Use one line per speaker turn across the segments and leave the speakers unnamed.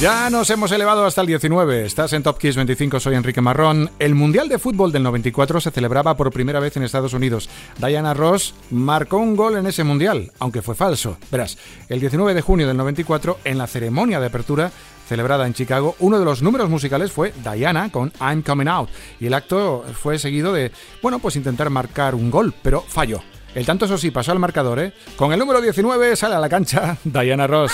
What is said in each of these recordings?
Ya nos hemos elevado hasta el 19. Estás en Top Kiss 25, soy Enrique Marrón. El Mundial de Fútbol del 94 se celebraba por primera vez en Estados Unidos. Diana Ross marcó un gol en ese Mundial, aunque fue falso. Verás, el 19 de junio del 94, en la ceremonia de apertura celebrada en Chicago, uno de los números musicales fue Diana con I'm Coming Out. Y el acto fue seguido de, bueno, pues intentar marcar un gol, pero falló. El tanto, eso sí, pasó al marcador, ¿eh? Con el número 19 sale a la cancha Diana Ross.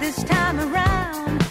this time around.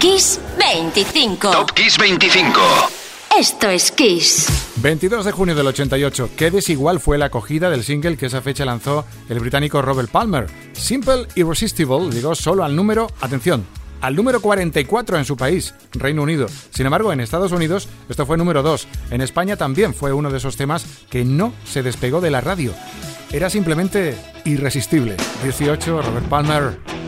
Kiss 25.
Top Kiss 25.
Esto es Kiss.
22 de junio del 88. Qué desigual fue la acogida del single que esa fecha lanzó el británico Robert Palmer. Simple Irresistible llegó solo al número, atención, al número 44 en su país, Reino Unido. Sin embargo, en Estados Unidos esto fue número 2. En España también fue uno de esos temas que no se despegó de la radio. Era simplemente irresistible. 18, Robert Palmer.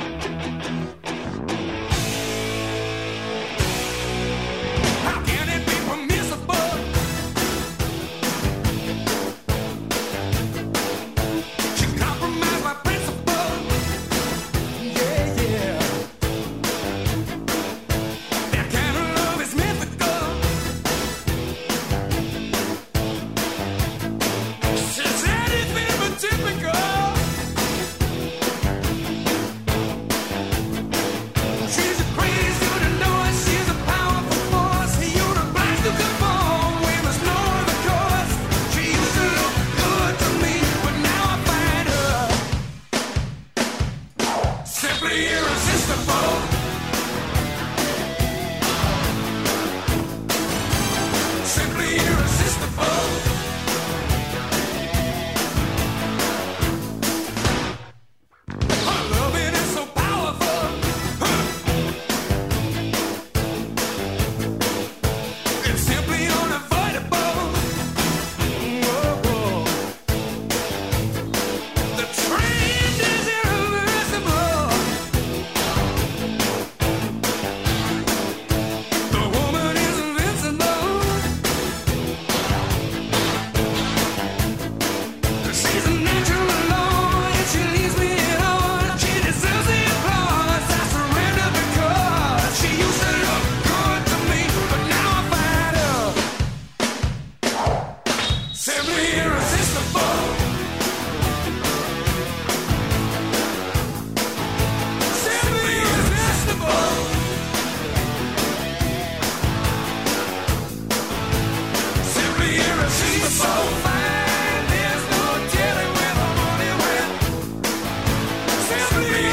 Please.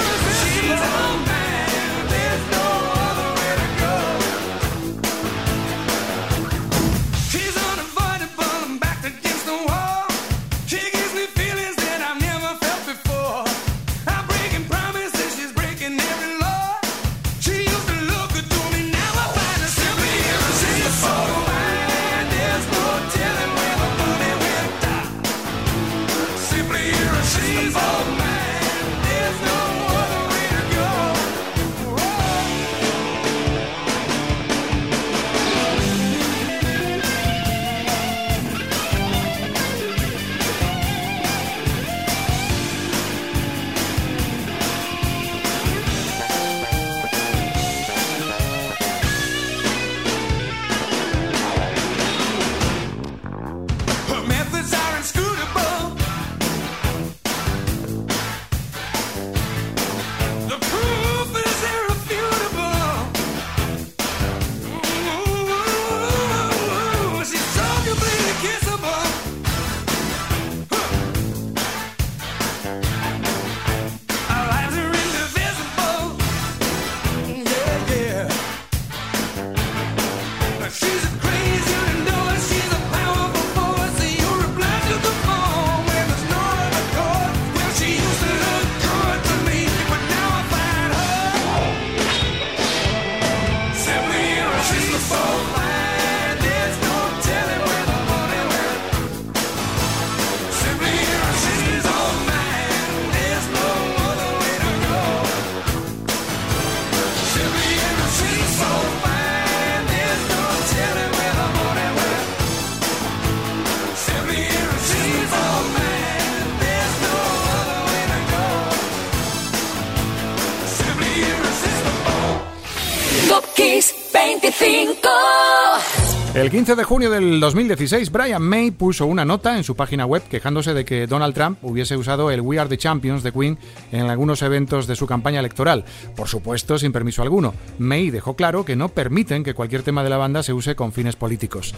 El 15 de junio del 2016, Brian May puso una nota en su página web quejándose de que Donald Trump hubiese usado el We Are the Champions de Queen en algunos eventos de su campaña electoral, por supuesto sin permiso alguno. May dejó claro que no permiten que cualquier tema de la banda se use con fines políticos.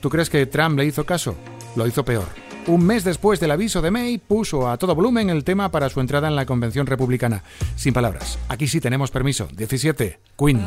¿Tú crees que Trump le hizo caso? Lo hizo peor. Un mes después del aviso de May, puso a todo volumen el tema para su entrada en la convención republicana. Sin palabras, aquí sí tenemos permiso. 17. Queen.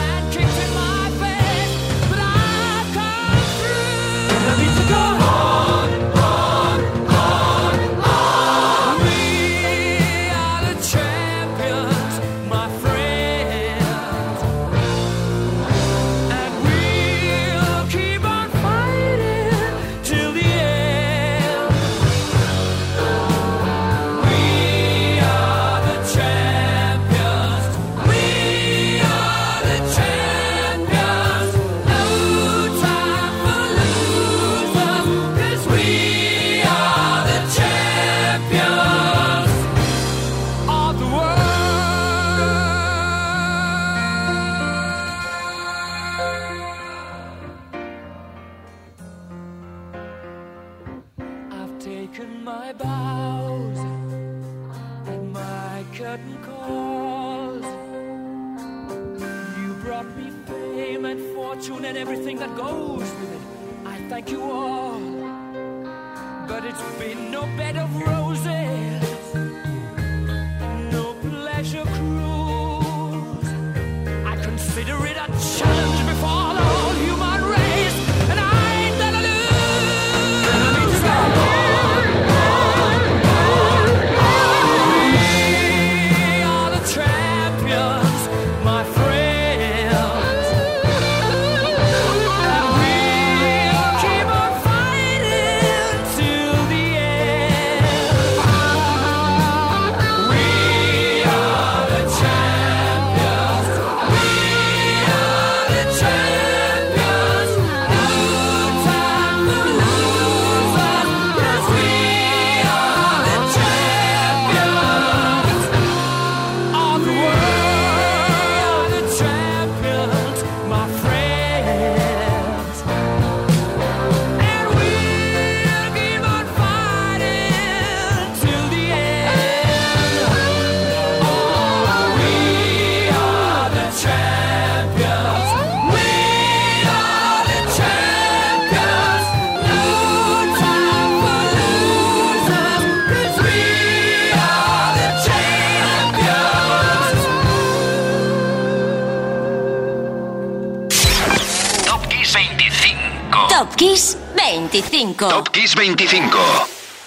25.
Top Kiss 25.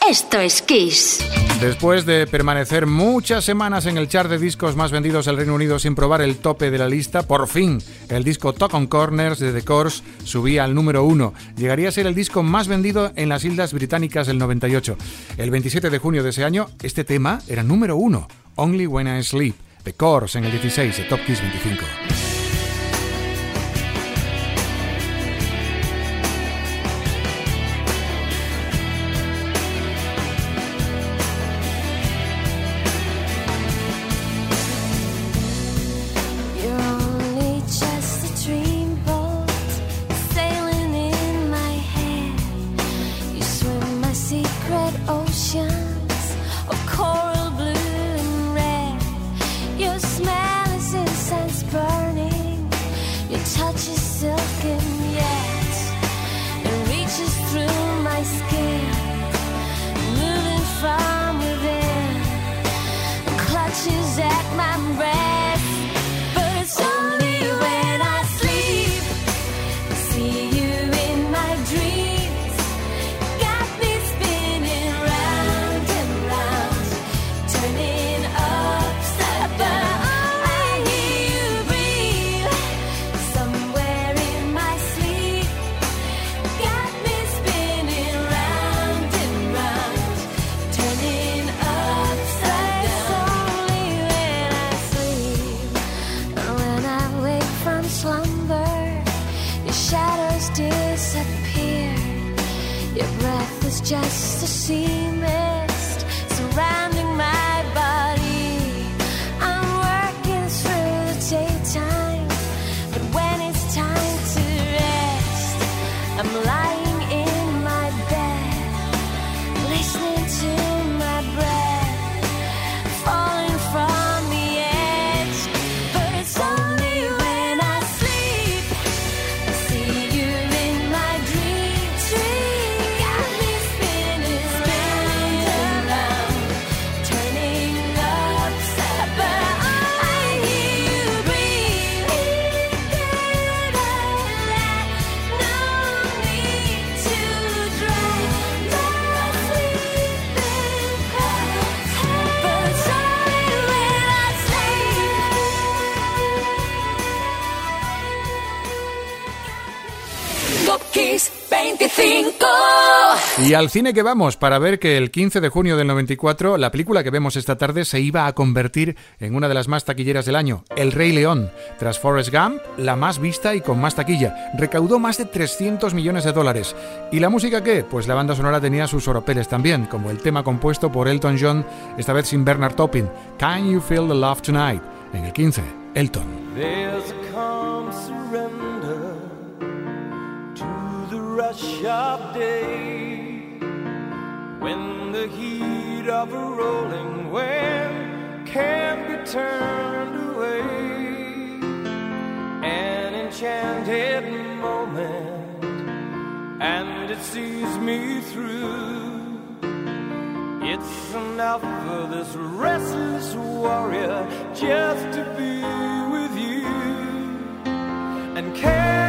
Esto es Kiss.
Después de permanecer muchas semanas en el chart de discos más vendidos del Reino Unido sin probar el tope de la lista, por fin el disco Talk on Corners de The Course subía al número uno. Llegaría a ser el disco más vendido en las Islas Británicas del 98. El 27 de junio de ese año, este tema era número uno, Only When I Sleep. The Course en el 16 de Top Kiss 25. Y al cine que vamos para ver que el 15 de junio del 94 la película que vemos esta tarde se iba a convertir en una de las más taquilleras del año, El Rey León. Tras Forrest Gump, la más vista y con más taquilla. Recaudó más de 300 millones de dólares. ¿Y la música qué? Pues la banda sonora tenía sus oropeles también, como el tema compuesto por Elton John, esta vez sin Bernard Topping, Can You Feel the Love Tonight? En el 15, Elton. When the heat of a rolling wave can be turned away. An enchanted moment, and it sees me through. It's enough for this restless warrior just to be with you and can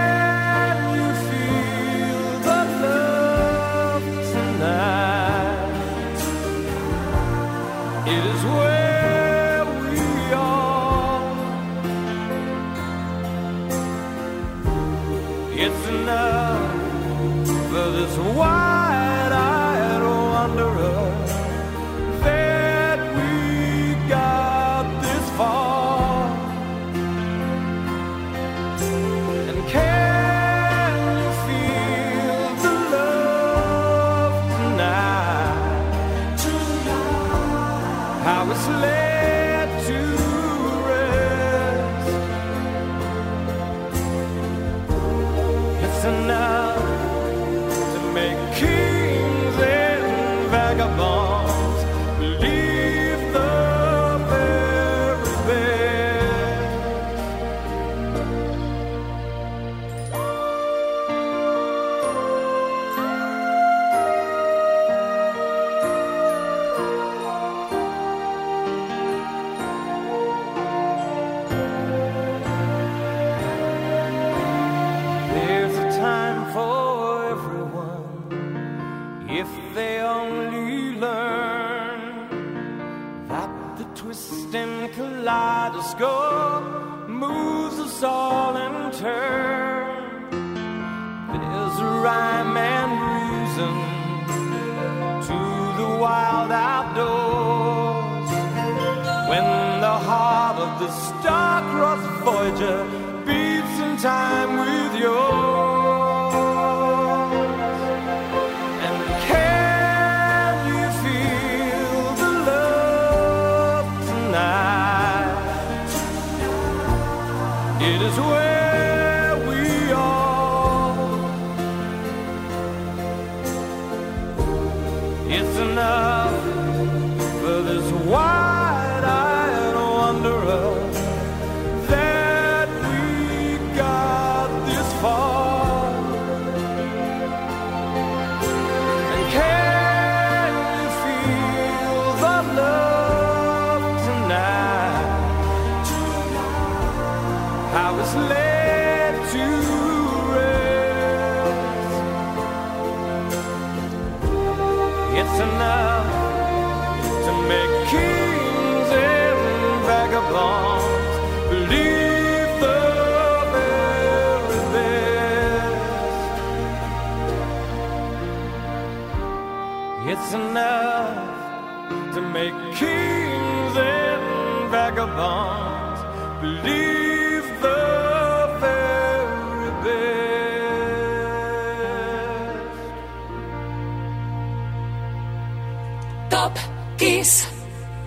Top Kiss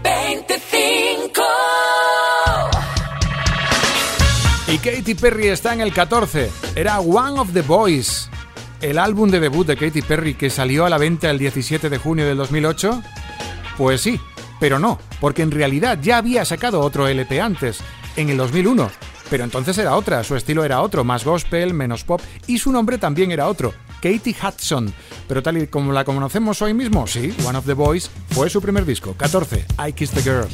25.
Y Katy Perry está en el 14. Era One of the Boys. El álbum de debut de Katy Perry que salió a la venta el 17 de junio del 2008. Pues sí, pero no, porque en realidad ya había sacado otro LP antes, en el 2001. Pero entonces era otra, su estilo era otro, más gospel, menos pop, y su nombre también era otro, Katie Hudson. Pero tal y como la conocemos hoy mismo, sí, One of the Boys fue su primer disco, 14, I Kissed the Girl.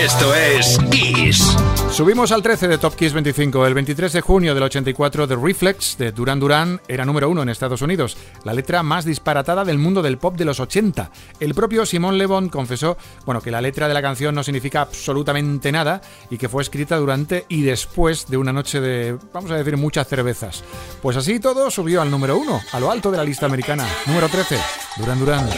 Esto es Kiss.
Subimos al 13 de Top Kiss 25. El 23 de junio del 84, The Reflex de Duran Duran era número uno en Estados Unidos, la letra más disparatada del mundo del pop de los 80. El propio Simon Le Bon confesó, bueno, que la letra de la canción no significa absolutamente nada y que fue escrita durante y después de una noche de, vamos a decir, muchas cervezas. Pues así todo subió al número uno, a lo alto de la lista americana. Número 13, Duran Duran.